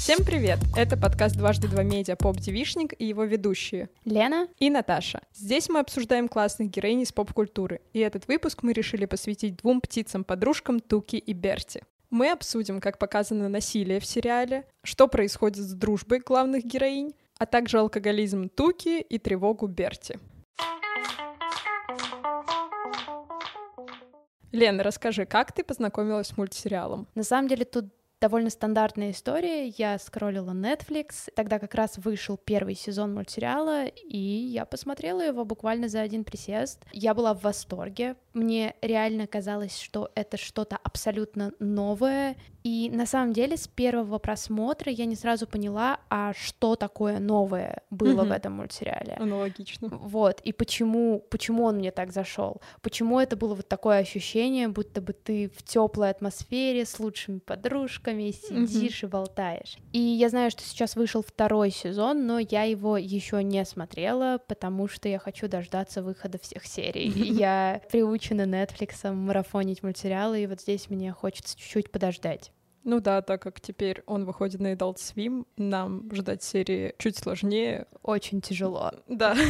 Всем привет! Это подкаст «Дважды два медиа» «Поп-девишник» и его ведущие Лена и Наташа. Здесь мы обсуждаем классных героинь из поп-культуры, и этот выпуск мы решили посвятить двум птицам-подружкам Туки и Берти. Мы обсудим, как показано насилие в сериале, что происходит с дружбой главных героинь, а также алкоголизм Туки и тревогу Берти. Лена, расскажи, как ты познакомилась с мультсериалом? На самом деле тут довольно стандартная история. Я скроллила Netflix, тогда как раз вышел первый сезон мультсериала, и я посмотрела его буквально за один присест. Я была в восторге. Мне реально казалось, что это что-то абсолютно новое. И на самом деле с первого просмотра я не сразу поняла, а что такое новое было mm-hmm. в этом мультсериале. Аналогично. Вот, и почему, почему он мне так зашел? Почему это было вот такое ощущение, будто бы ты в теплой атмосфере с лучшими подружками, девушками сидишь mm-hmm. и болтаешь. И я знаю, что сейчас вышел второй сезон, но я его еще не смотрела, потому что я хочу дождаться выхода всех серий. Я приучена Netflix марафонить мультсериалы, и вот здесь мне хочется чуть-чуть подождать. Ну да, так как теперь он выходит на Adult Swim, нам ждать серии чуть сложнее. Очень тяжело. Да.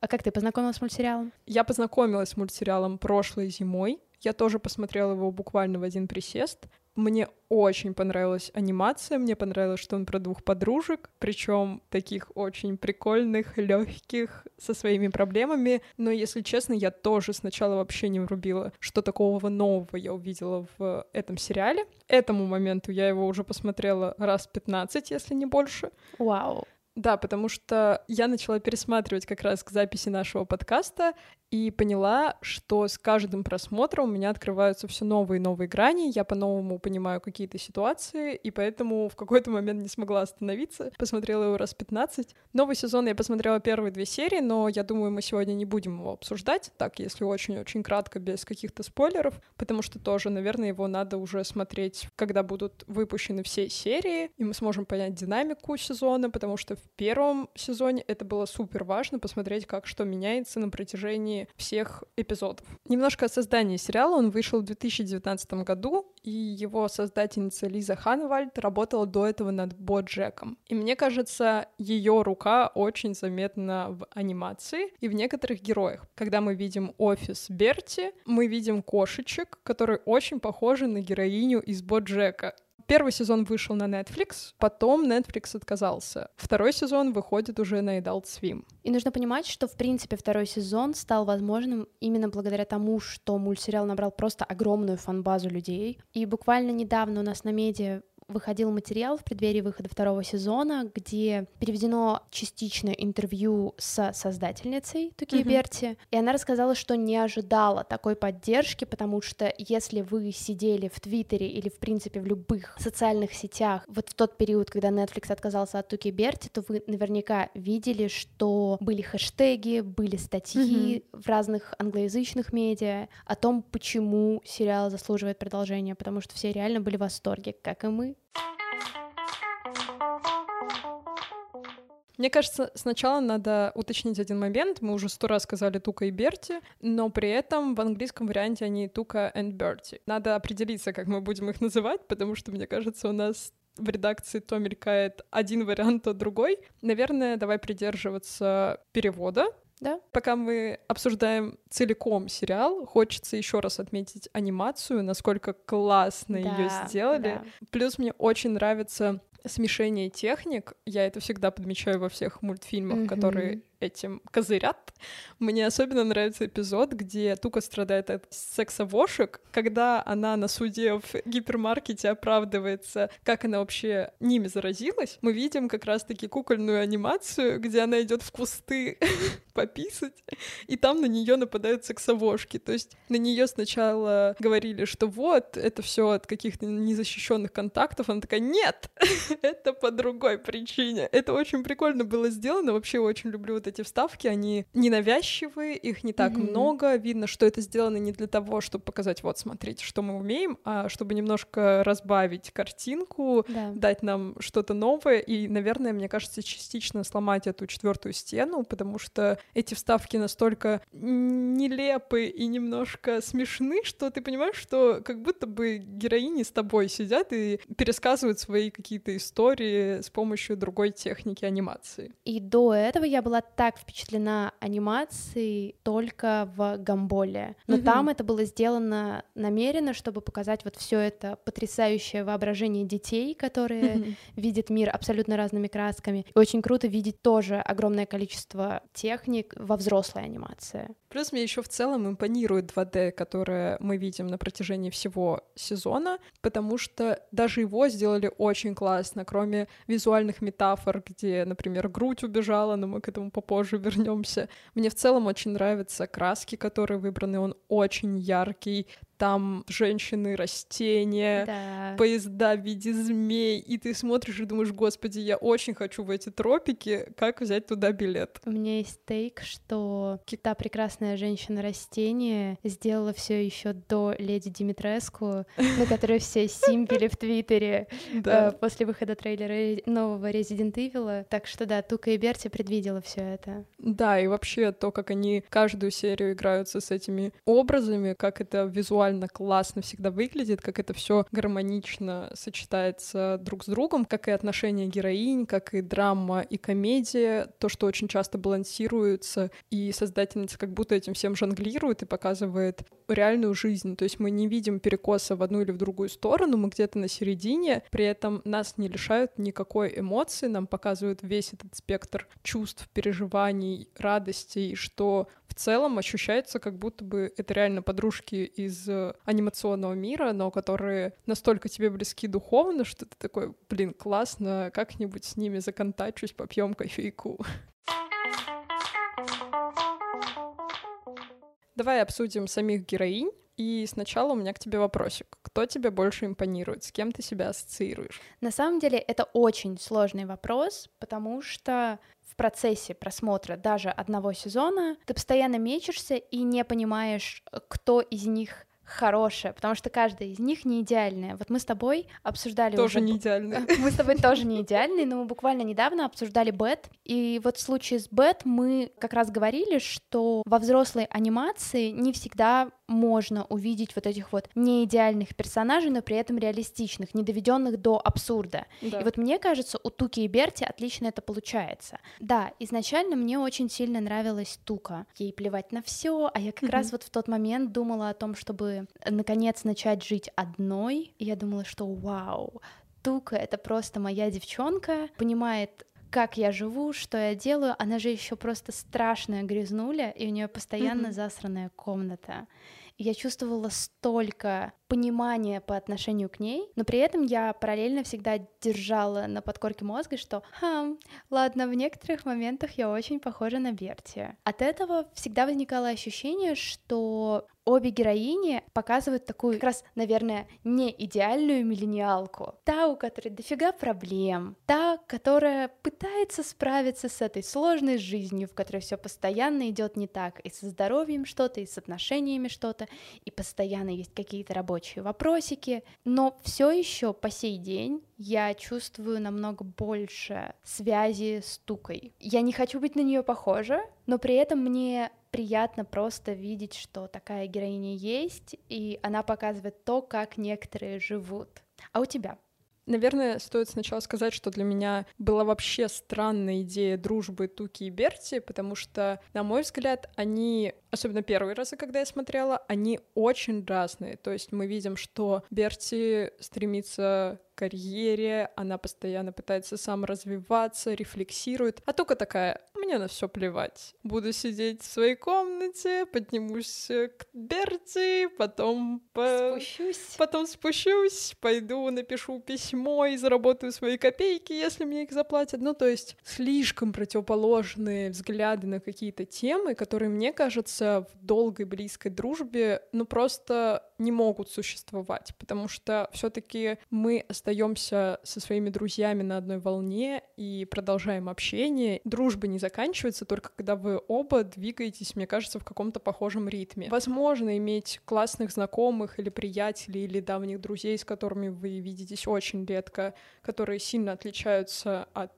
А как ты познакомилась с мультсериалом? Я познакомилась с мультсериалом прошлой зимой. Я тоже посмотрела его буквально в один присест. Мне очень понравилась анимация, мне понравилось, что он про двух подружек, причем таких очень прикольных, легких, со своими проблемами. Но, если честно, я тоже сначала вообще не врубила, что такого нового я увидела в этом сериале. Этому моменту я его уже посмотрела раз 15, если не больше. Вау. Да, потому что я начала пересматривать как раз к записи нашего подкаста и поняла, что с каждым просмотром у меня открываются все новые и новые грани, я по-новому понимаю какие-то ситуации, и поэтому в какой-то момент не смогла остановиться, посмотрела его раз 15. Новый сезон я посмотрела первые две серии, но я думаю, мы сегодня не будем его обсуждать, так, если очень-очень кратко, без каких-то спойлеров, потому что тоже, наверное, его надо уже смотреть, когда будут выпущены все серии, и мы сможем понять динамику сезона, потому что в первом сезоне это было супер важно, посмотреть, как что меняется на протяжении протяжении всех эпизодов. Немножко о создании сериала. Он вышел в 2019 году, и его создательница Лиза Ханвальд работала до этого над Боджеком. И мне кажется, ее рука очень заметна в анимации и в некоторых героях. Когда мы видим офис Берти, мы видим кошечек, которые очень похожи на героиню из Боджека. Первый сезон вышел на Netflix, потом Netflix отказался. Второй сезон выходит уже на Adult Swim. И нужно понимать, что, в принципе, второй сезон стал возможным именно благодаря тому, что мультсериал набрал просто огромную фан-базу людей. И буквально недавно у нас на медиа выходил материал в преддверии выхода второго сезона, где переведено частичное интервью с создательницей Туки mm-hmm. Берти, и она рассказала, что не ожидала такой поддержки, потому что если вы сидели в Твиттере или, в принципе, в любых социальных сетях вот в тот период, когда Netflix отказался от Туки Берти, то вы наверняка видели, что были хэштеги, были статьи mm-hmm. в разных англоязычных медиа о том, почему сериал заслуживает продолжения, потому что все реально были в восторге, как и мы. Мне кажется, сначала надо уточнить один момент. Мы уже сто раз сказали Тука и Берти, но при этом в английском варианте они Тука и Берти. Надо определиться, как мы будем их называть, потому что, мне кажется, у нас в редакции то мелькает один вариант, то другой. Наверное, давай придерживаться перевода, да. Пока мы обсуждаем целиком сериал, хочется еще раз отметить анимацию, насколько классно да, ее сделали. Да. Плюс мне очень нравится смешение техник. Я это всегда подмечаю во всех мультфильмах, mm-hmm. которые этим козырят. Мне особенно нравится эпизод, где Тука страдает от сексовошек, когда она на суде в гипермаркете оправдывается, как она вообще ними заразилась. Мы видим как раз-таки кукольную анимацию, где она идет в кусты пописать, и там на нее нападают сексовошки. То есть на нее сначала говорили, что вот, это все от каких-то незащищенных контактов. Она такая, нет, это по другой причине. Это очень прикольно было сделано. Вообще очень люблю вот вот эти вставки, они ненавязчивые, их не так mm-hmm. много, видно, что это сделано не для того, чтобы показать, вот, смотрите, что мы умеем, а чтобы немножко разбавить картинку, да. дать нам что-то новое, и, наверное, мне кажется, частично сломать эту четвертую стену, потому что эти вставки настолько нелепы и немножко смешны, что ты понимаешь, что как будто бы героини с тобой сидят и пересказывают свои какие-то истории с помощью другой техники анимации. И до этого я была так впечатлена анимацией только в Гамболе. Но mm-hmm. там это было сделано намеренно, чтобы показать вот все это потрясающее воображение детей, которые mm-hmm. видят мир абсолютно разными красками. И очень круто видеть тоже огромное количество техник во взрослой анимации. Плюс мне еще в целом импонирует 2D, которое мы видим на протяжении всего сезона, потому что даже его сделали очень классно, кроме визуальных метафор, где, например, грудь убежала, но мы к этому попозже вернемся. Мне в целом очень нравятся краски, которые выбраны, он очень яркий, там женщины, растения, да. поезда в виде змей, и ты смотришь и думаешь, господи, я очень хочу в эти тропики, как взять туда билет? У меня есть тейк, что та прекрасная женщина-растение сделала все еще до леди Димитреску, на которой все симпели в Твиттере э, после выхода трейлера нового Resident Evil. Так что да, Тука и Берти предвидела все это. Да, и вообще то, как они каждую серию играются с этими образами, как это визуально визуально классно всегда выглядит, как это все гармонично сочетается друг с другом, как и отношения героинь, как и драма и комедия, то, что очень часто балансируется, и создательница как будто этим всем жонглирует и показывает реальную жизнь. То есть мы не видим перекоса в одну или в другую сторону, мы где-то на середине, при этом нас не лишают никакой эмоции, нам показывают весь этот спектр чувств, переживаний, радостей, что в целом ощущается, как будто бы это реально подружки из э, анимационного мира, но которые настолько тебе близки духовно, что ты такой, блин, классно, как-нибудь с ними законтачусь, попьем кофейку. Давай обсудим самих героинь. И сначала у меня к тебе вопросик. Кто тебе больше импонирует? С кем ты себя ассоциируешь? На самом деле это очень сложный вопрос, потому что в процессе просмотра даже одного сезона ты постоянно мечешься и не понимаешь, кто из них хорошая, потому что каждая из них не идеальная. Вот мы с тобой обсуждали тоже уже... не идеальные. Мы с тобой тоже не идеальные, но мы буквально недавно обсуждали Бет, и вот в случае с Бет мы как раз говорили, что во взрослой анимации не всегда можно увидеть вот этих вот неидеальных персонажей, но при этом реалистичных, не доведенных до абсурда. Да. И вот мне кажется, у Туки и Берти отлично это получается. Да, изначально мне очень сильно нравилась Тука. Ей плевать на все, а я как mm-hmm. раз вот в тот момент думала о том, чтобы наконец начать жить одной. И я думала, что вау, Тука — это просто моя девчонка, понимает как я живу, что я делаю. Она же еще просто страшная грязнуля, и у нее постоянно mm-hmm. засранная комната. И я чувствовала столько понимания по отношению к ней, но при этом я параллельно всегда держала на подкорке мозга, что «Хм, ладно, в некоторых моментах я очень похожа на Берти». От этого всегда возникало ощущение, что обе героини показывают такую, как раз, наверное, не идеальную миллениалку. Та, у которой дофига проблем, та, которая пытается справиться с этой сложной жизнью, в которой все постоянно идет не так, и со здоровьем что-то, и с отношениями что-то, и постоянно есть какие-то рабочие вопросики, но все еще по сей день я чувствую намного больше связи с Тукой. Я не хочу быть на нее похожа, но при этом мне приятно просто видеть, что такая героиня есть, и она показывает то, как некоторые живут. А у тебя? Наверное, стоит сначала сказать, что для меня была вообще странная идея дружбы Туки и Берти, потому что, на мой взгляд, они, особенно первые разы, когда я смотрела, они очень разные. То есть мы видим, что Берти стремится карьере, она постоянно пытается саморазвиваться, рефлексирует. А только такая, мне на все плевать. Буду сидеть в своей комнате, поднимусь к Берти, потом по... спущусь. Потом спущусь, пойду напишу письмо и заработаю свои копейки, если мне их заплатят. Ну, то есть слишком противоположные взгляды на какие-то темы, которые, мне кажется, в долгой близкой дружбе, ну просто не могут существовать, потому что все-таки мы остаемся со своими друзьями на одной волне и продолжаем общение. Дружба не заканчивается только когда вы оба двигаетесь, мне кажется, в каком-то похожем ритме. Возможно иметь классных знакомых или приятелей или давних друзей, с которыми вы видитесь очень редко, которые сильно отличаются от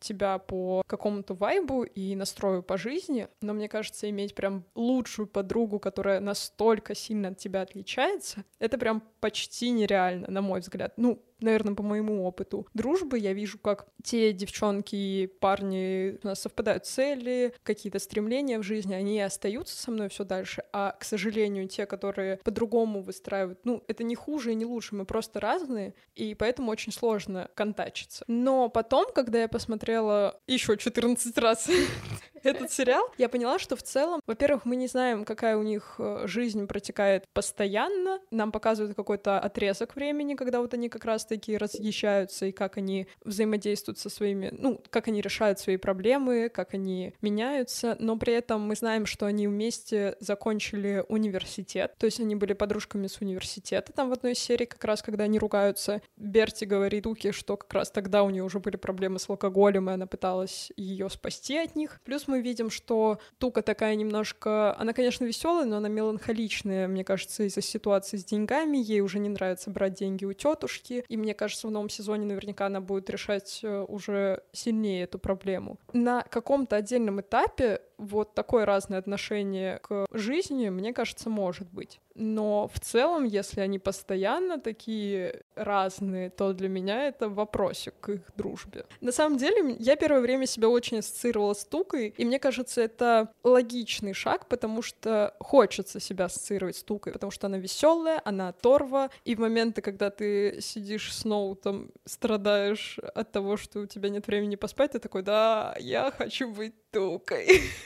тебя по какому-то вайбу и настрою по жизни, но мне кажется, иметь прям лучшую подругу, которая настолько сильно от тебя отличается, это прям почти нереально, на мой взгляд. Ну, наверное, по моему опыту дружбы я вижу, как те девчонки и парни у нас совпадают цели, какие-то стремления в жизни, они остаются со мной все дальше, а, к сожалению, те, которые по-другому выстраивают, ну, это не хуже и не лучше, мы просто разные, и поэтому очень сложно контачиться. Но потом, когда я посмотрела еще 14 раз этот сериал, я поняла, что в целом, во-первых, мы не знаем, какая у них э, жизнь протекает постоянно, нам показывают какой-то отрезок времени, когда вот они как раз-таки разъезжаются, и как они взаимодействуют со своими, ну, как они решают свои проблемы, как они меняются, но при этом мы знаем, что они вместе закончили университет, то есть они были подружками с университета, там в одной серии как раз, когда они ругаются, Берти говорит Туке, что как раз тогда у нее уже были проблемы с алкоголем, и она пыталась ее спасти от них. Плюс мы видим, что Тука такая немножко... Она, конечно, веселая, но она меланхоличная, мне кажется, из-за ситуации с деньгами. Ей уже не нравится брать деньги у тетушки. И мне кажется, в новом сезоне наверняка она будет решать э, уже сильнее эту проблему. На каком-то отдельном этапе вот такое разное отношение к жизни, мне кажется, может быть. Но в целом, если они постоянно такие разные, то для меня это вопросик к их дружбе. На самом деле, я первое время себя очень ассоциировала с Тукой, и мне кажется, это логичный шаг, потому что хочется себя ассоциировать с Тукой, потому что она веселая, она оторва, и в моменты, когда ты сидишь с ноутом, страдаешь от того, что у тебя нет времени поспать, ты такой, да, я хочу быть Тукой.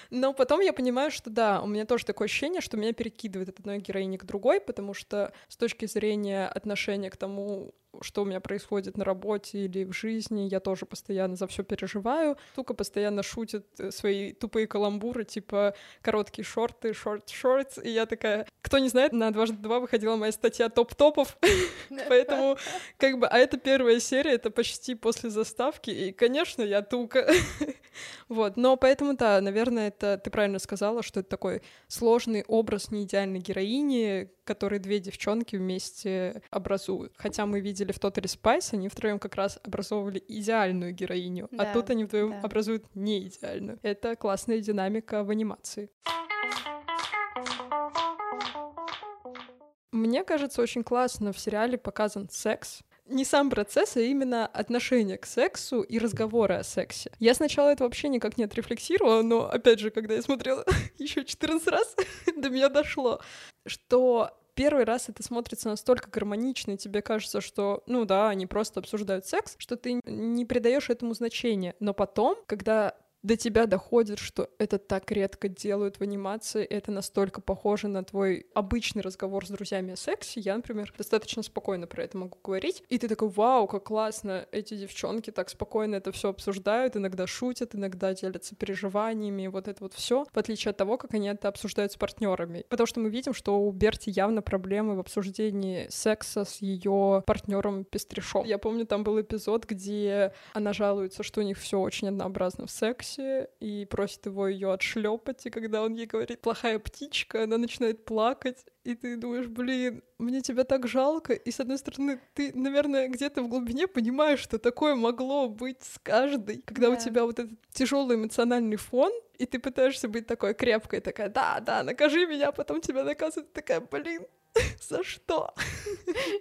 Но потом я понимаю, что да, у меня тоже такое ощущение, что меня перекидывает от одной героини к другой, потому что с точки зрения отношения к тому, что у меня происходит на работе или в жизни, я тоже постоянно за все переживаю. Тука постоянно шутит э, свои тупые каламбуры, типа короткие шорты, шорт-шортс, и я такая... Кто не знает, на дважды два выходила моя статья топ-топов, поэтому как бы... А это первая серия, это почти после заставки, и, конечно, я Тука. вот, но поэтому, да, наверное, это... Ты правильно сказала, что это такой сложный образ неидеальной героини, который две девчонки вместе образуют. Хотя мы видели в Totally Spice, они втроем как раз образовывали идеальную героиню, а да, а тут они вдвоем да. образуют не идеальную. Это классная динамика в анимации. Мне кажется, очень классно в сериале показан секс, не сам процесс, а именно отношение к сексу и разговоры о сексе. Я сначала это вообще никак не отрефлексировала, но, опять же, когда я смотрела еще 14 раз, до меня дошло, что первый раз это смотрится настолько гармонично, и тебе кажется, что, ну да, они просто обсуждают секс, что ты не придаешь этому значения. Но потом, когда до тебя доходит, что это так редко делают в анимации, это настолько похоже на твой обычный разговор с друзьями о сексе. Я, например, достаточно спокойно про это могу говорить. И ты такой, вау, как классно, эти девчонки так спокойно это все обсуждают, иногда шутят, иногда делятся переживаниями, вот это вот все, в отличие от того, как они это обсуждают с партнерами. Потому что мы видим, что у Берти явно проблемы в обсуждении секса с ее партнером Пестришом. Я помню, там был эпизод, где она жалуется, что у них все очень однообразно в сексе, Максе и просит его ее отшлепать, и когда он ей говорит «плохая птичка», она начинает плакать, и ты думаешь, блин, мне тебя так жалко, и с одной стороны, ты, наверное, где-то в глубине понимаешь, что такое могло быть с каждой, когда да. у тебя вот этот тяжелый эмоциональный фон, и ты пытаешься быть такой крепкой, такая, да, да, накажи меня, а потом тебя наказывают, такая, блин, за что?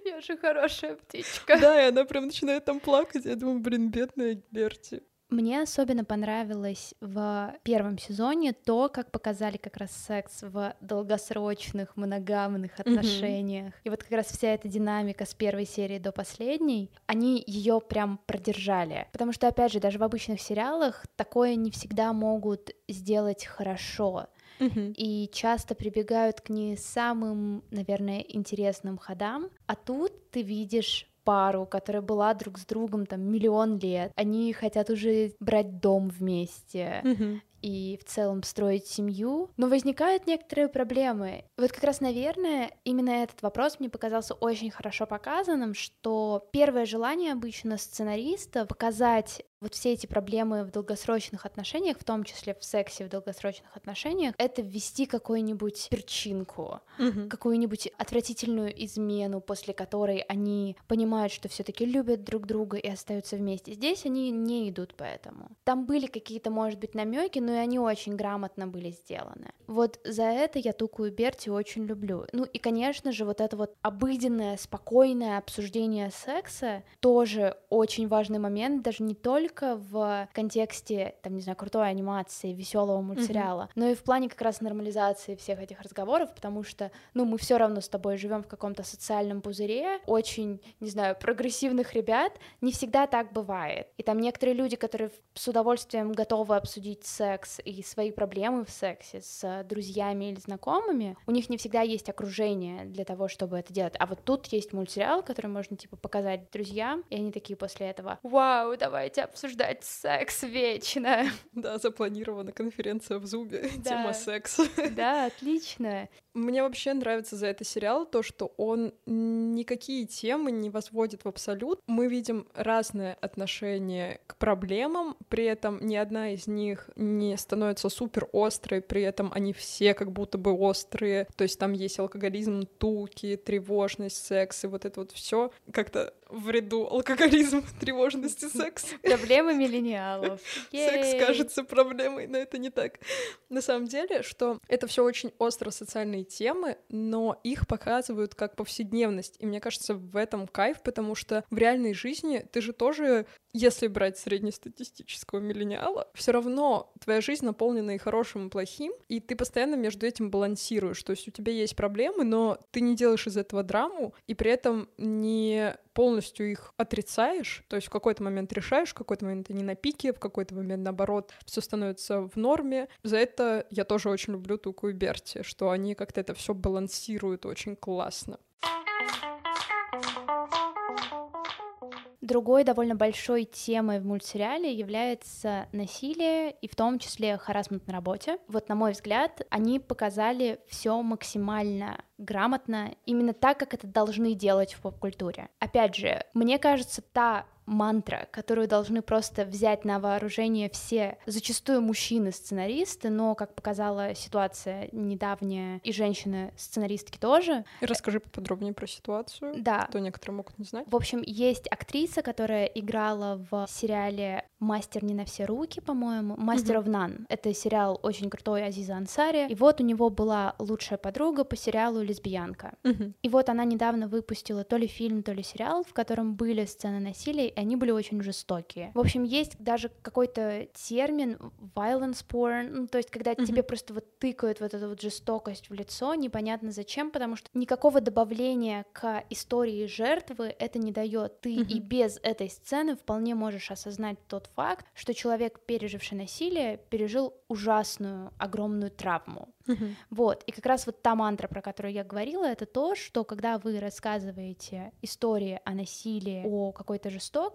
Я же хорошая птичка. Да, и она прям начинает там плакать. Я думаю, блин, бедная Берти. Мне особенно понравилось в первом сезоне то, как показали как раз секс в долгосрочных моногамных отношениях. Mm-hmm. И вот как раз вся эта динамика с первой серии до последней, они ее прям продержали. Потому что, опять же, даже в обычных сериалах такое не всегда могут сделать хорошо. Mm-hmm. И часто прибегают к не самым, наверное, интересным ходам. А тут ты видишь пару, которая была друг с другом там миллион лет. Они хотят уже брать дом вместе. Mm-hmm. и в целом строить семью, но возникают некоторые проблемы. Вот как раз, наверное, именно этот вопрос мне показался очень хорошо показанным, что первое желание обычно сценариста показать вот все эти проблемы в долгосрочных отношениях, в том числе в сексе в долгосрочных отношениях, это ввести какую-нибудь перчинку, Мгм. какую-нибудь отвратительную измену, после которой они понимают, что все-таки любят друг друга и остаются вместе. Здесь они не идут по этому. Там были какие-то, может быть, намеки, но и они очень грамотно были сделаны. Вот за это я Туку и Берти очень люблю. Ну и, конечно же, вот это вот обыденное, спокойное обсуждение секса тоже очень важный момент, даже не только в контексте, там, не знаю, крутой анимации, веселого мультсериала, но и в плане как раз нормализации всех этих разговоров, потому что, ну, мы все равно с тобой живем в каком-то социальном пузыре, очень, не знаю, прогрессивных ребят, не всегда так бывает. И там некоторые люди, которые с удовольствием готовы обсудить секс и свои проблемы в сексе с друзьями или знакомыми, у них не всегда есть окружение для того, чтобы это делать. А вот тут есть мультсериал, который можно, типа, показать друзьям, и они такие после этого, вау, давайте обсуждать секс вечно. Да, запланирована конференция в Зубе, Да. тема секса. Да, отлично. Мне вообще нравится за это сериал то, что он никакие темы не возводит в абсолют. Мы видим разное отношение к проблемам, при этом ни одна из них не становится супер острой, при этом они все как будто бы острые. То есть там есть алкоголизм, туки, тревожность, секс и вот это вот все как-то в ряду алкоголизм, тревожность и секс. Проблемы миллениалов. Секс кажется проблемой, но это не так. На самом деле, что это все очень остро социальные темы, но их показывают как повседневность. И мне кажется, в этом кайф, потому что в реальной жизни ты же тоже, если брать среднестатистического миллениала, все равно твоя жизнь наполнена и хорошим, и плохим, и ты постоянно между этим балансируешь. То есть у тебя есть проблемы, но ты не делаешь из этого драму, и при этом не полностью их отрицаешь, то есть в какой-то момент решаешь, в какой-то момент не на пике, в какой-то момент, наоборот, все становится в норме. За это я тоже очень люблю Туку и Берти, что они как-то это все балансируют очень классно. Другой довольно большой темой в мультсериале является насилие и в том числе харасмент на работе. Вот на мой взгляд, они показали все максимально грамотно, именно так, как это должны делать в поп-культуре. Опять же, мне кажется, та мантра, которую должны просто взять на вооружение все, зачастую мужчины-сценаристы, но, как показала ситуация недавняя, и женщины-сценаристки тоже. И расскажи поподробнее про ситуацию, Да, что некоторые могут не знать. в общем, есть актриса, которая играла в сериале «Мастер не на все руки», по-моему, «Мастер of None». Это сериал очень крутой Азиза Ансари. И вот у него была лучшая подруга по сериалу «Лесбиянка». Мгм. И вот она недавно выпустила то ли фильм, то ли сериал, в котором были сцены насилия, они были очень жестокие. В общем, есть даже какой-то термин violence porn, ну, то есть когда Мгм. тебе просто вот тыкают вот эту вот жестокость в лицо, непонятно зачем, потому что никакого добавления к истории жертвы это не дает. Ты и Мгм. без этой сцены вполне можешь осознать тот факт, что человек, переживший насилие, пережил ужасную, огромную травму. Мгм. Вот, и как раз вот та мантра, про которую я говорила, это то, что когда вы рассказываете истории о насилии, о какой-то жестокости,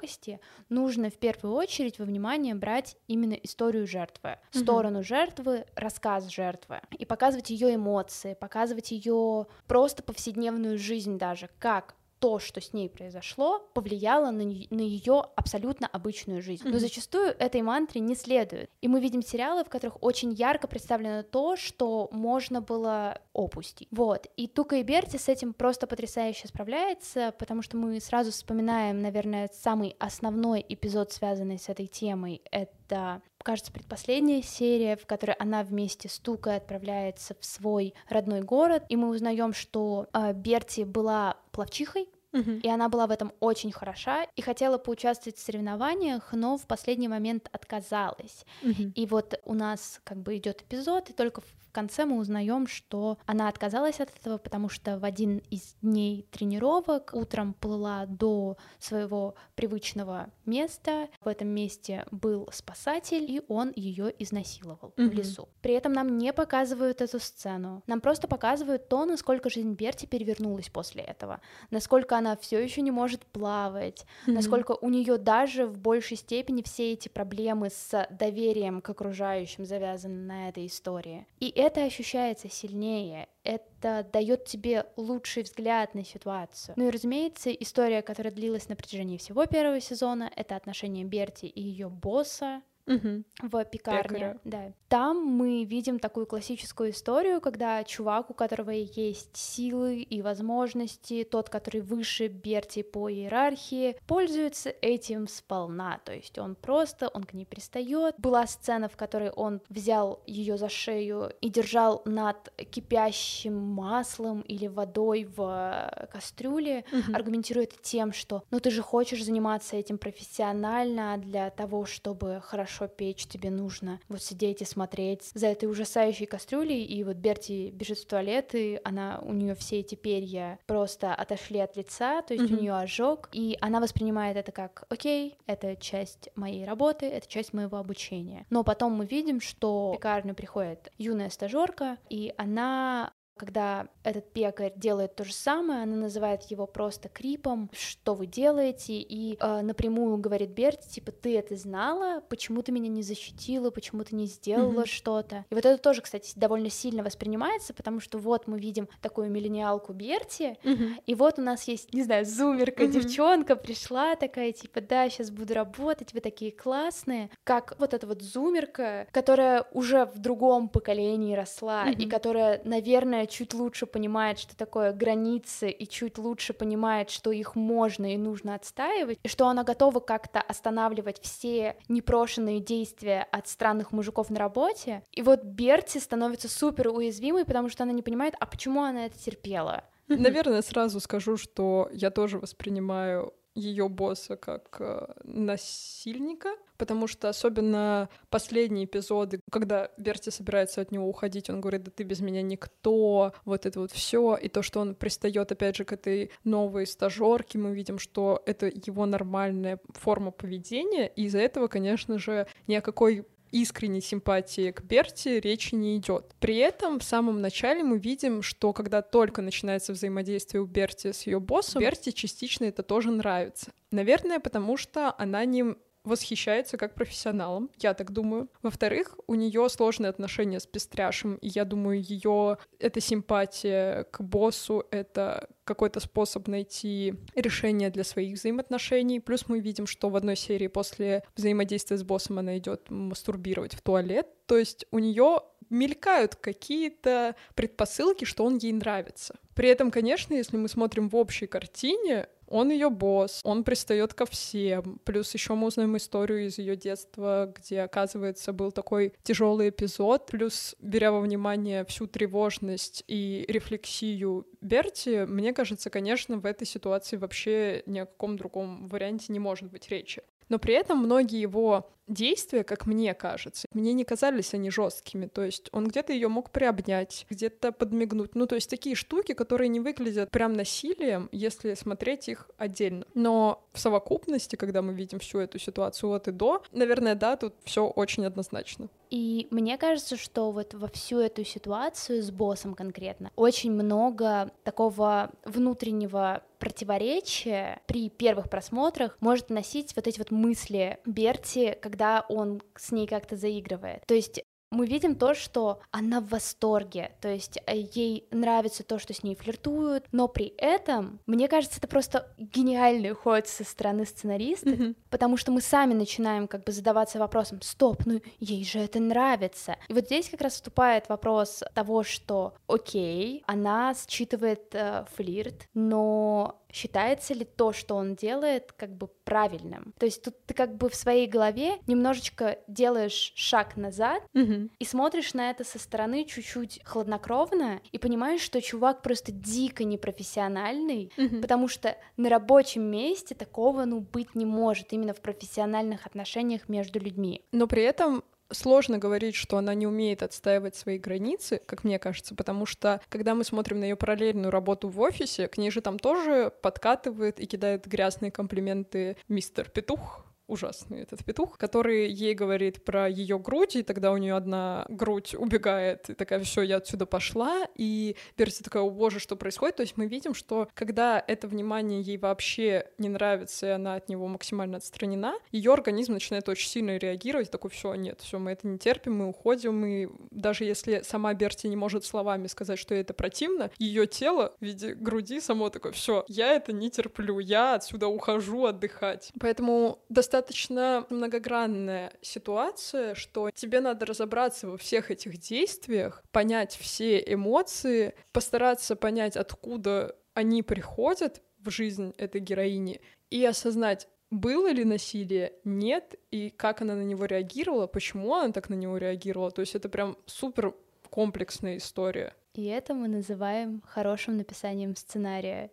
нужно в первую очередь во внимание брать именно историю жертвы, Мгм. сторону жертвы, рассказ жертвы, и показывать ее эмоции, показывать ее просто повседневную жизнь даже, как то, что с ней произошло, повлияло на, ее абсолютно обычную жизнь. Но зачастую этой мантре не следует. И мы видим сериалы, в которых очень ярко представлено то, что можно было опустить. Вот. И Тука и Берти с этим просто потрясающе справляется, потому что мы сразу вспоминаем, наверное, самый основной эпизод, связанный с этой темой. Это кажется, предпоследняя серия, в которой она вместе с Тукой отправляется в свой родной город, и мы узнаем, что э, Берти была пловчихой, Мгм. и она была в этом очень хороша и хотела поучаствовать в соревнованиях, но в последний момент отказалась. Мгм. И вот у нас как бы идет эпизод, и только конце мы узнаем, что она отказалась от этого, потому что в один из дней тренировок утром плыла до своего привычного места. В этом месте был спасатель, и он ее изнасиловал mm-hmm. в лесу. При этом нам не показывают эту сцену. Нам просто показывают то, насколько жизнь Берти перевернулась после этого, насколько она все еще не может плавать, mm-hmm. насколько у нее даже в большей степени все эти проблемы с доверием к окружающим завязаны на этой истории. И это ощущается сильнее, это дает тебе лучший взгляд на ситуацию. Ну и, разумеется, история, которая длилась на протяжении всего первого сезона, это отношения Берти и ее босса, угу. в пекарне. Пекаря. Да. Там мы видим такую классическую историю, когда чувак, у которого есть силы и возможности, тот, который выше Берти по иерархии, пользуется этим сполна. То есть он просто, он к ней пристает. Была сцена, в которой он взял ее за шею и держал над кипящим маслом или водой в кастрюле, угу. аргументирует тем, что ну ты же хочешь заниматься этим профессионально для того, чтобы хорошо хорошо печь, тебе нужно вот сидеть и смотреть за этой ужасающей кастрюлей, и вот Берти бежит в туалет, и она, у нее все эти перья просто отошли от лица, то есть mm-hmm. у нее ожог, и она воспринимает это как, окей, это часть моей работы, это часть моего обучения. Но потом мы видим, что в пекарню приходит юная стажерка, и она когда этот пекарь делает то же самое, она называет его просто крипом, что вы делаете, и э, напрямую говорит Берти, типа, ты это знала, почему ты меня не защитила, почему ты не сделала mm-hmm. что-то. И вот это тоже, кстати, довольно сильно воспринимается, потому что вот мы видим такую миллениалку Берти, mm-hmm. и вот у нас есть, не знаю, зумерка, mm-hmm. девчонка пришла такая, типа, да, сейчас буду работать, вы такие классные, как вот эта вот зумерка, которая уже в другом поколении росла, mm-hmm. и которая, наверное, чуть лучше понимает, что такое границы, и чуть лучше понимает, что их можно и нужно отстаивать, и что она готова как-то останавливать все непрошенные действия от странных мужиков на работе. И вот Берти становится супер уязвимой, потому что она не понимает, а почему она это терпела. Наверное, сразу скажу, что я тоже воспринимаю ее босса как э, насильника, потому что особенно последние эпизоды, когда Берти собирается от него уходить, он говорит, да ты без меня никто, вот это вот все, и то, что он пристает опять же к этой новой стажерке, мы видим, что это его нормальная форма поведения, и из-за этого, конечно же, ни о какой искренней симпатии к Берти речи не идет. При этом в самом начале мы видим, что когда только начинается взаимодействие у Берти с ее боссом, Берти частично это тоже нравится. Наверное, потому что она не восхищается как профессионалом, я так думаю. Во-вторых, у нее сложные отношения с Пестряшем, и я думаю, ее эта симпатия к боссу — это какой-то способ найти решение для своих взаимоотношений. Плюс мы видим, что в одной серии после взаимодействия с боссом она идет мастурбировать в туалет. То есть у нее мелькают какие-то предпосылки, что он ей нравится. При этом, конечно, если мы смотрим в общей картине, он ее босс, он пристает ко всем. Плюс еще мы узнаем историю из ее детства, где, оказывается, был такой тяжелый эпизод. Плюс, беря во внимание всю тревожность и рефлексию Берти, мне кажется, конечно, в этой ситуации вообще ни о каком другом варианте не может быть речи. Но при этом многие его действия, как мне кажется, мне не казались они жесткими. То есть он где-то ее мог приобнять, где-то подмигнуть. Ну, то есть такие штуки, которые не выглядят прям насилием, если смотреть их отдельно. Но в совокупности, когда мы видим всю эту ситуацию от и до, наверное, да, тут все очень однозначно. И мне кажется, что вот во всю эту ситуацию с боссом конкретно очень много такого внутреннего противоречия при первых просмотрах может носить вот эти вот мысли Берти, когда он с ней как-то заигрывает. То есть мы видим то, что она в восторге, то есть э, ей нравится то, что с ней флиртуют, но при этом, мне кажется, это просто гениальный ход со стороны сценариста, mm-hmm. потому что мы сами начинаем как бы задаваться вопросом, стоп, ну ей же это нравится. И вот здесь как раз вступает вопрос того, что, окей, она считывает э, флирт, но считается ли то, что он делает, как бы правильным. То есть тут ты как бы в своей голове немножечко делаешь шаг назад mm-hmm. и смотришь на это со стороны чуть-чуть хладнокровно и понимаешь, что чувак просто дико непрофессиональный, mm-hmm. потому что на рабочем месте такого, ну, быть не может именно в профессиональных отношениях между людьми. Но при этом сложно говорить, что она не умеет отстаивать свои границы, как мне кажется, потому что когда мы смотрим на ее параллельную работу в офисе, к ней же там тоже подкатывает и кидает грязные комплименты мистер Петух, ужасный этот петух, который ей говорит про ее грудь, и тогда у нее одна грудь убегает, и такая, все, я отсюда пошла, и Перси такая, о боже, что происходит? То есть мы видим, что когда это внимание ей вообще не нравится, и она от него максимально отстранена, ее организм начинает очень сильно реагировать, такой, все, нет, все, мы это не терпим, мы уходим, и даже если сама Берти не может словами сказать, что это противно, ее тело в виде груди само такое, все, я это не терплю, я отсюда ухожу отдыхать. Поэтому достаточно достаточно многогранная ситуация, что тебе надо разобраться во всех этих действиях, понять все эмоции, постараться понять, откуда они приходят в жизнь этой героини, и осознать, было ли насилие, нет, и как она на него реагировала, почему она так на него реагировала. То есть это прям супер комплексная история. И это мы называем хорошим написанием сценария.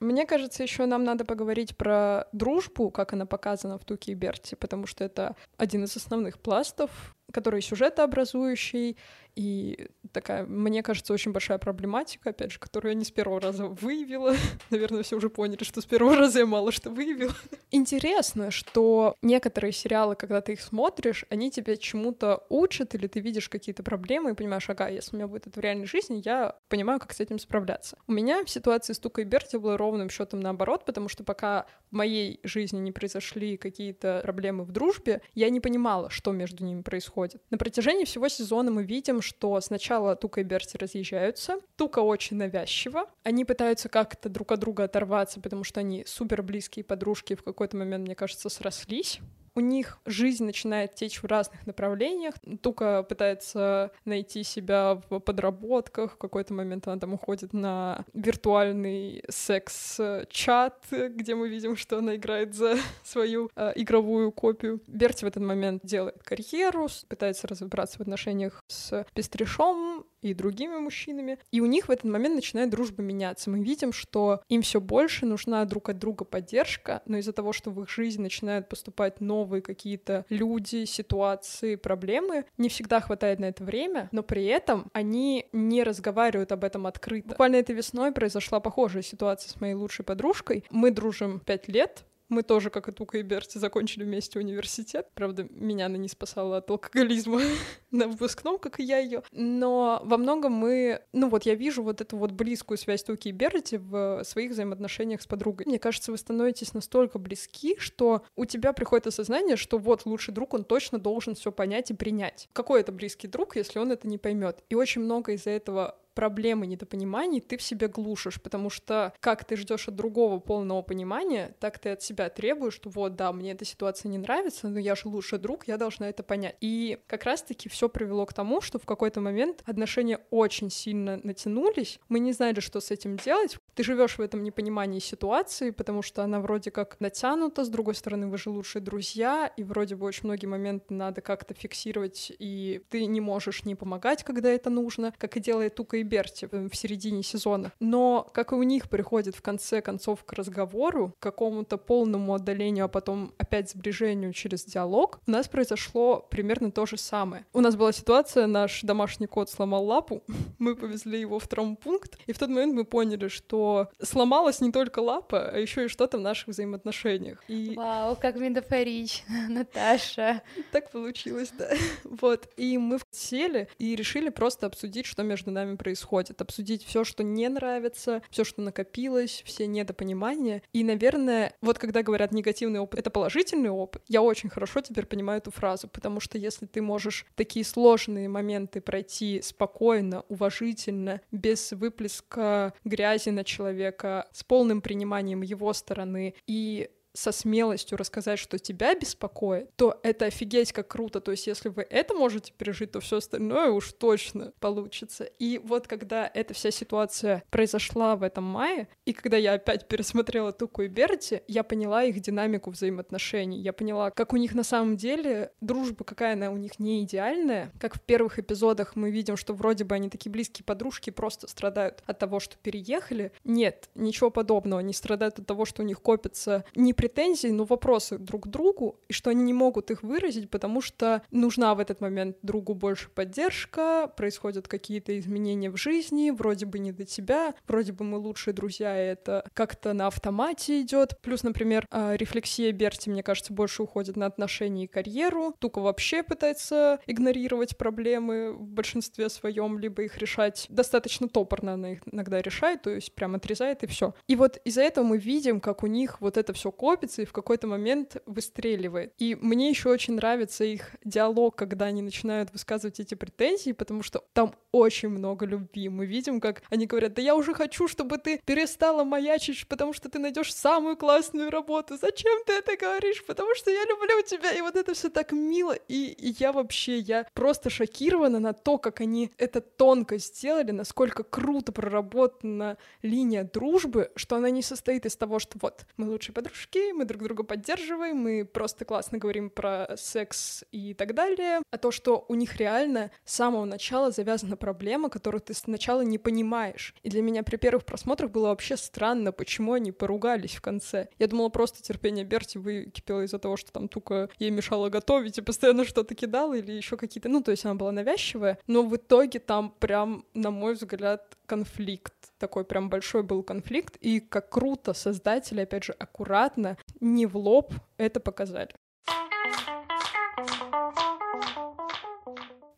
Мне кажется, еще нам надо поговорить про дружбу, как она показана в Туке и Берти, потому что это один из основных пластов, который сюжетообразующий, и такая, мне кажется, очень большая проблематика, опять же, которую я не с первого раза выявила. Наверное, все уже поняли, что с первого раза я мало что выявила. Интересно, что некоторые сериалы, когда ты их смотришь, они тебя чему-то учат, или ты видишь какие-то проблемы и понимаешь, ага, если у меня будет это в реальной жизни, я понимаю, как с этим справляться. У меня в ситуации с Тукой Берти было ровным счетом наоборот, потому что пока в моей жизни не произошли какие-то проблемы в дружбе, я не понимала, что между ними происходит. На протяжении всего сезона мы видим, что сначала Тука и Берти разъезжаются. Тука очень навязчива. Они пытаются как-то друг от друга оторваться, потому что они супер близкие подружки в какой-то момент, мне кажется, срослись у них жизнь начинает течь в разных направлениях. Тука пытается найти себя в подработках, в какой-то момент она там уходит на виртуальный секс-чат, где мы видим, что она играет за свою э, игровую копию. Берти в этот момент делает карьеру, пытается разобраться в отношениях с Пестришом, и другими мужчинами. И у них в этот момент начинает дружба меняться. Мы видим, что им все больше нужна друг от друга поддержка, но из-за того, что в их жизнь начинают поступать новые какие-то люди, ситуации, проблемы, не всегда хватает на это время, но при этом они не разговаривают об этом открыто. Буквально этой весной произошла похожая ситуация с моей лучшей подружкой. Мы дружим пять лет, мы тоже, как и Тука и Берти, закончили вместе университет. Правда, меня она не спасала от алкоголизма на выпускном, как и я ее. Но во многом мы... Ну вот я вижу вот эту вот близкую связь Туки и Берти в своих взаимоотношениях с подругой. Мне кажется, вы становитесь настолько близки, что у тебя приходит осознание, что вот лучший друг, он точно должен все понять и принять. Какой это близкий друг, если он это не поймет? И очень много из-за этого проблемы недопониманий ты в себе глушишь, потому что как ты ждешь от другого полного понимания, так ты от себя требуешь, что вот, да, мне эта ситуация не нравится, но я же лучший друг, я должна это понять. И как раз-таки все привело к тому, что в какой-то момент отношения очень сильно натянулись, мы не знали, что с этим делать. Ты живешь в этом непонимании ситуации, потому что она вроде как натянута, с другой стороны, вы же лучшие друзья, и вроде бы очень многие моменты надо как-то фиксировать, и ты не можешь не помогать, когда это нужно, как и делает Тука и Берти в середине сезона. Но, как и у них приходит в конце концов к разговору, к какому-то полному отдалению, а потом опять сближению через диалог, у нас произошло примерно то же самое. У нас была ситуация, наш домашний кот сломал лапу, мы повезли его в травмпункт, и в тот момент мы поняли, что сломалась не только лапа, а еще и что-то в наших взаимоотношениях. И... Вау, как метафорично, Наташа. Так получилось, да. Вот, и мы сели и решили просто обсудить, что между нами происходит происходит, обсудить все, что не нравится, все, что накопилось, все недопонимания. И, наверное, вот когда говорят негативный опыт, это положительный опыт, я очень хорошо теперь понимаю эту фразу, потому что если ты можешь такие сложные моменты пройти спокойно, уважительно, без выплеска грязи на человека, с полным приниманием его стороны и со смелостью рассказать, что тебя беспокоит, то это офигеть как круто. То есть если вы это можете пережить, то все остальное уж точно получится. И вот когда эта вся ситуация произошла в этом мае, и когда я опять пересмотрела Туку и Берти, я поняла их динамику взаимоотношений. Я поняла, как у них на самом деле дружба, какая она у них не идеальная. Как в первых эпизодах мы видим, что вроде бы они такие близкие подружки, просто страдают от того, что переехали. Нет, ничего подобного. Они страдают от того, что у них копятся непредсказуемые претензии, но вопросы друг к другу, и что они не могут их выразить, потому что нужна в этот момент другу больше поддержка, происходят какие-то изменения в жизни, вроде бы не до тебя, вроде бы мы лучшие друзья, и это как-то на автомате идет. Плюс, например, а, рефлексия Берти, мне кажется, больше уходит на отношения и карьеру. Тука вообще пытается игнорировать проблемы в большинстве своем, либо их решать достаточно топорно она их иногда решает, то есть прям отрезает и все. И вот из-за этого мы видим, как у них вот это все копится и в какой-то момент выстреливает. И мне еще очень нравится их диалог, когда они начинают высказывать эти претензии, потому что там очень много любви. Мы видим, как они говорят, да я уже хочу, чтобы ты перестала маячить, потому что ты найдешь самую классную работу. Зачем ты это говоришь? Потому что я люблю тебя. И вот это все так мило. И, и я вообще, я просто шокирована на то, как они это тонко сделали, насколько круто проработана линия дружбы, что она не состоит из того, что вот мы лучшие подружки, мы друг друга поддерживаем, мы просто классно говорим про секс и так далее, а то, что у них реально с самого начала завязана проблема, которую ты сначала не понимаешь. И для меня при первых просмотрах было вообще странно, почему они поругались в конце. Я думала, просто терпение Берти выкипело из-за того, что там Тука ей мешала готовить и постоянно что-то кидала или еще какие-то... Ну, то есть она была навязчивая, но в итоге там прям, на мой взгляд, конфликт. Такой прям большой был конфликт, и как круто создатели, опять же, аккуратно, не в лоб это показали.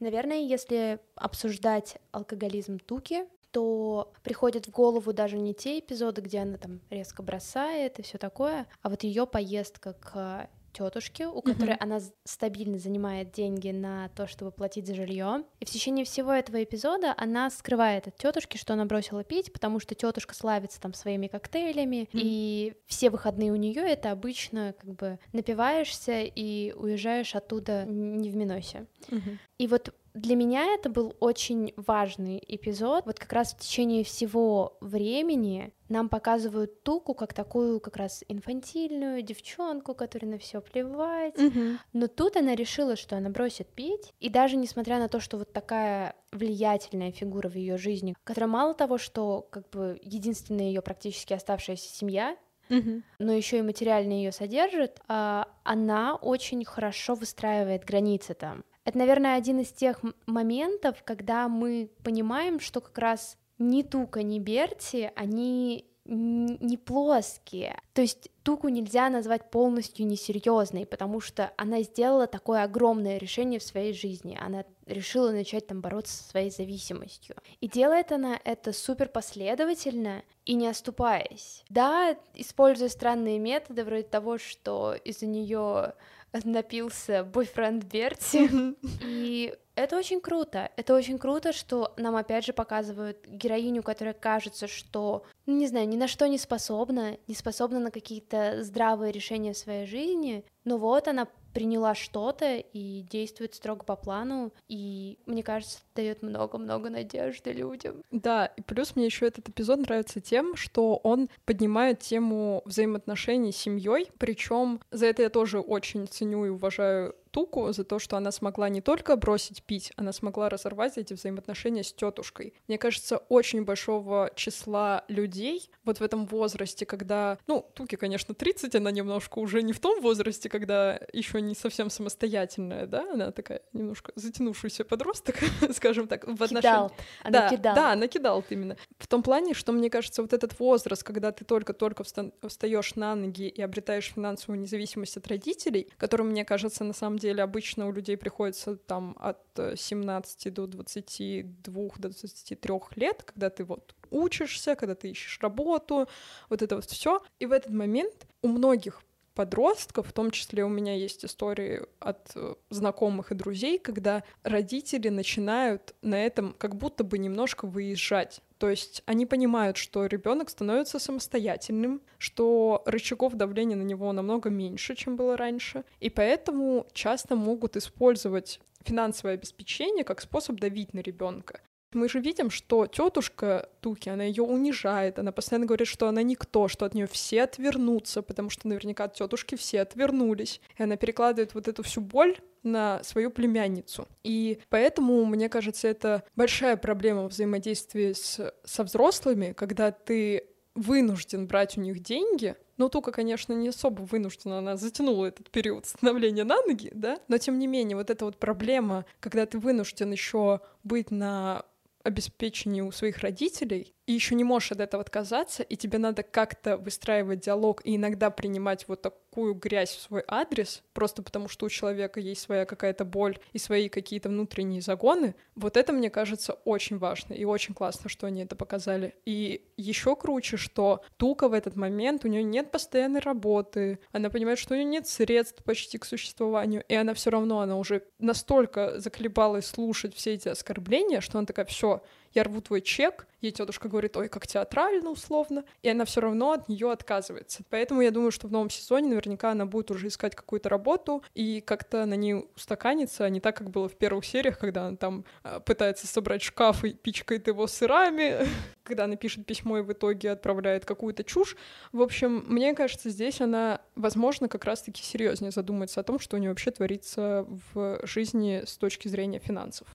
Наверное, если обсуждать алкоголизм Туки, то приходят в голову даже не те эпизоды, где она там резко бросает и все такое, а вот ее поездка к тетушки, у которой mm-hmm. она стабильно занимает деньги на то, чтобы платить за жилье. И в течение всего этого эпизода она скрывает от тетушки, что она бросила пить, потому что тетушка славится там своими коктейлями, mm-hmm. и все выходные у нее это обычно как бы напиваешься и уезжаешь оттуда не в минусе. Mm-hmm. И вот для меня это был очень важный эпизод. Вот как раз в течение всего времени нам показывают Туку как такую как раз инфантильную девчонку, которой на все плевать. Mm-hmm. Но тут она решила, что она бросит пить. И даже несмотря на то, что вот такая влиятельная фигура в ее жизни, которая мало того, что как бы единственная ее практически оставшаяся семья, Mm-hmm. но еще и материально ее содержит, а, она очень хорошо выстраивает границы там. Это, наверное, один из тех моментов, когда мы понимаем, что как раз ни Тука, ни Берти, они не плоские. То есть Туку нельзя назвать полностью несерьезной, потому что она сделала такое огромное решение в своей жизни. Она решила начать там бороться со своей зависимостью. И делает она это супер последовательно и не оступаясь. Да, используя странные методы, вроде того, что из-за нее напился бойфренд Берти. И это очень круто. Это очень круто, что нам опять же показывают героиню, которая кажется, что, ну, не знаю, ни на что не способна, не способна на какие-то здравые решения в своей жизни, но вот она приняла что-то и действует строго по плану, и, мне кажется, дает много-много надежды людям. Да, и плюс мне еще этот эпизод нравится тем, что он поднимает тему взаимоотношений с семьей, причем за это я тоже очень ценю и уважаю Туку за то, что она смогла не только бросить пить, она смогла разорвать эти взаимоотношения с тетушкой. Мне кажется, очень большого числа людей вот в этом возрасте, когда, ну, Туке, конечно, 30, она немножко уже не в том возрасте, когда еще не совсем самостоятельная, да, она такая немножко затянувшийся подросток, скажем так, в отношении... Кидал. Она да, кидал. Да, она кидал именно. В том плане, что, мне кажется, вот этот возраст, когда ты только-только встаешь на ноги и обретаешь финансовую независимость от родителей, который, мне кажется, на самом деле обычно у людей приходится там от 17 э, до 22 до 23 лет, когда ты вот учишься, когда ты ищешь работу, вот это вот все. И в этот момент у многих подростков, в том числе у меня есть истории от э, знакомых и друзей, когда родители начинают на этом как будто бы немножко выезжать. То есть они понимают, что ребенок становится самостоятельным, что рычагов давления на него намного меньше, чем было раньше, и поэтому часто могут использовать финансовое обеспечение как способ давить на ребенка. Мы же видим, что тетушка Туки, она ее унижает, она постоянно говорит, что она никто, что от нее все отвернутся, потому что наверняка от тетушки все отвернулись. И она перекладывает вот эту всю боль на свою племянницу. И поэтому, мне кажется, это большая проблема взаимодействия с, со взрослыми, когда ты вынужден брать у них деньги, Но Тука, конечно, не особо вынуждена, она затянула этот период становления на ноги, да, но тем не менее, вот эта вот проблема, когда ты вынужден еще быть на обеспечении у своих родителей, и еще не можешь от этого отказаться, и тебе надо как-то выстраивать диалог и иногда принимать вот такую грязь в свой адрес, просто потому что у человека есть своя какая-то боль и свои какие-то внутренние загоны, вот это, мне кажется, очень важно и очень классно, что они это показали. И еще круче, что Тука в этот момент, у нее нет постоянной работы, она понимает, что у нее нет средств почти к существованию, и она все равно, она уже настолько заколебалась слушать все эти оскорбления, что она такая, все, я рву твой чек, ей тетушка говорит, ой, как театрально условно, и она все равно от нее отказывается. Поэтому я думаю, что в новом сезоне наверняка она будет уже искать какую-то работу и как-то на ней устаканиться, а не так, как было в первых сериях, когда она там э, пытается собрать шкаф и пичкает его сырами, когда она пишет письмо и в итоге отправляет какую-то чушь. В общем, мне кажется, здесь она, возможно, как раз-таки серьезнее задумается о том, что у нее вообще творится в жизни с точки зрения финансов.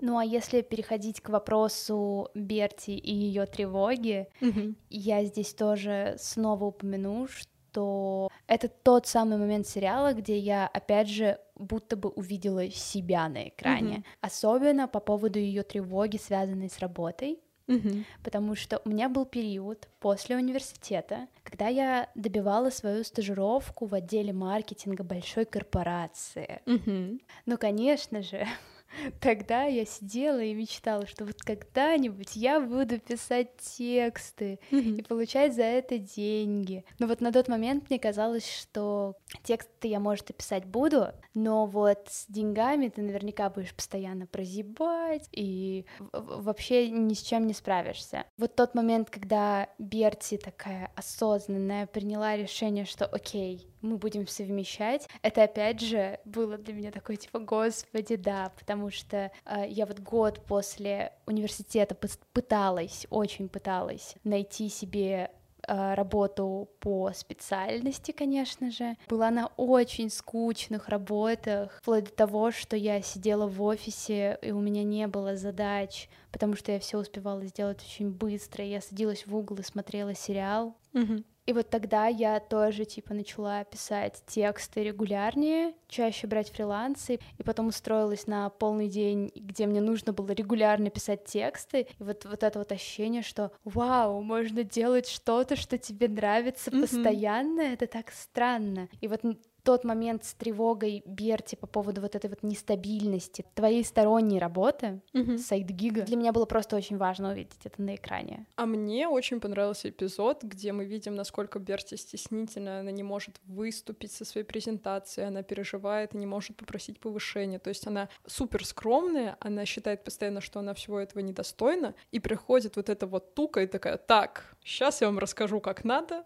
Ну а если переходить к вопросу Берти и ее тревоги, Мгм. я здесь тоже снова упомяну, что это тот самый момент сериала, где я, опять же, будто бы увидела себя на экране. Мгм. Особенно по поводу ее тревоги, связанной с работой. Мгм. Потому что у меня был период после университета, когда я добивала свою стажировку в отделе маркетинга большой корпорации. Мгм. Ну, конечно же, тогда я сидела и мечтала, что вот когда-нибудь я буду писать тексты и получать за это деньги. Но вот на тот момент мне казалось, что тексты я, может, и писать буду, но вот с деньгами ты наверняка будешь постоянно прозябать и вообще ни с чем не справишься. Вот тот момент, когда Берти такая осознанная приняла решение, что окей, мы будем совмещать, это опять же было для меня такое типа, господи, да, потому что э, я вот год после университета пыталась, очень пыталась найти себе э, работу по специальности, конечно же. Была на очень скучных работах, вплоть до того, что я сидела в офисе, и у меня не было задач, потому что я все успевала сделать очень быстро. Я садилась в угол и смотрела сериал. Мгм. И вот тогда я тоже, типа, начала писать тексты регулярнее, чаще брать фрилансы, и потом устроилась на полный день, где мне нужно было регулярно писать тексты, и вот, вот это вот ощущение, что вау, можно делать что-то, что тебе нравится Мгм. постоянно, это так странно. И вот тот момент с тревогой Берти по поводу вот этой вот нестабильности твоей сторонней работы, Мгм. сайт-гига, для меня было просто очень важно увидеть это на экране. А мне очень понравился эпизод, где мы видим, насколько Берти стеснительна, она не может выступить со своей презентацией, она переживает и не может попросить повышения. То есть она супер скромная, она считает постоянно, что она всего этого недостойна, и приходит вот эта вот тука и такая, так, сейчас я вам расскажу, как надо,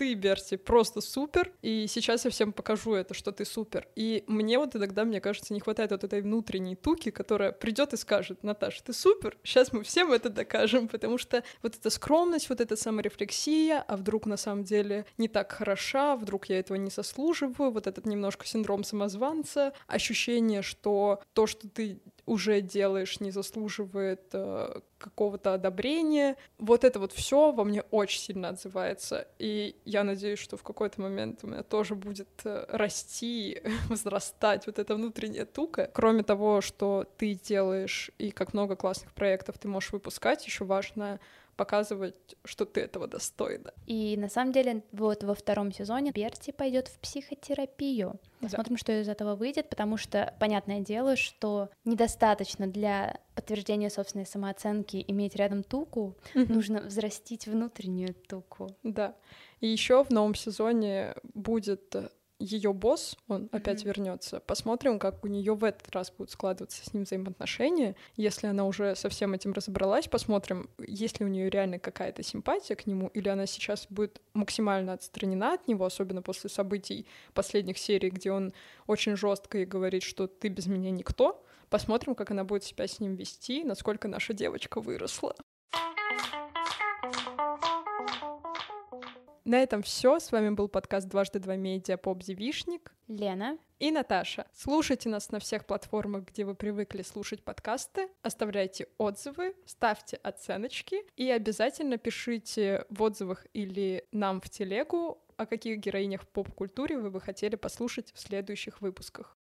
ты, Берти, просто супер, и сейчас я всем покажу это, что ты супер. И мне вот иногда, мне кажется, не хватает вот этой внутренней туки, которая придет и скажет, Наташа, ты супер, сейчас мы всем это докажем, потому что вот эта скромность, вот эта саморефлексия, а вдруг на самом деле не так хороша, вдруг я этого не заслуживаю, вот этот немножко синдром самозванца, ощущение, что то, что ты уже делаешь, не заслуживает э, какого-то одобрения. Вот это вот все во мне очень сильно отзывается. И я надеюсь, что в какой-то момент у меня тоже будет э, расти, возрастать вот эта внутренняя тука. Кроме того, что ты делаешь и как много классных проектов ты можешь выпускать, еще важно показывать, что ты этого достойна. И на самом деле вот во втором сезоне Берти пойдет в психотерапию. Да. Посмотрим, что из этого выйдет, потому что понятное дело, что недостаточно для подтверждения собственной самооценки иметь рядом туку, нужно взрастить внутреннюю туку. Да. И еще в новом сезоне будет ее босс, он опять Мгм. вернется. Посмотрим, как у нее в этот раз будут складываться с ним взаимоотношения. Если она уже со всем этим разобралась, посмотрим, есть ли у нее реально какая-то симпатия к нему, или она сейчас будет максимально отстранена от него, особенно после событий последних серий, где он очень жестко и говорит, что ты без меня никто. Посмотрим, как она будет себя с ним вести, насколько наша девочка выросла. На этом все. С вами был подкаст «Дважды два медиа» Попзи Вишник. Лена. И Наташа. Слушайте нас на всех платформах, где вы привыкли слушать подкасты. Оставляйте отзывы, ставьте оценочки и обязательно пишите в отзывах или нам в телегу, о каких героинях в поп-культуре вы бы хотели послушать в следующих выпусках.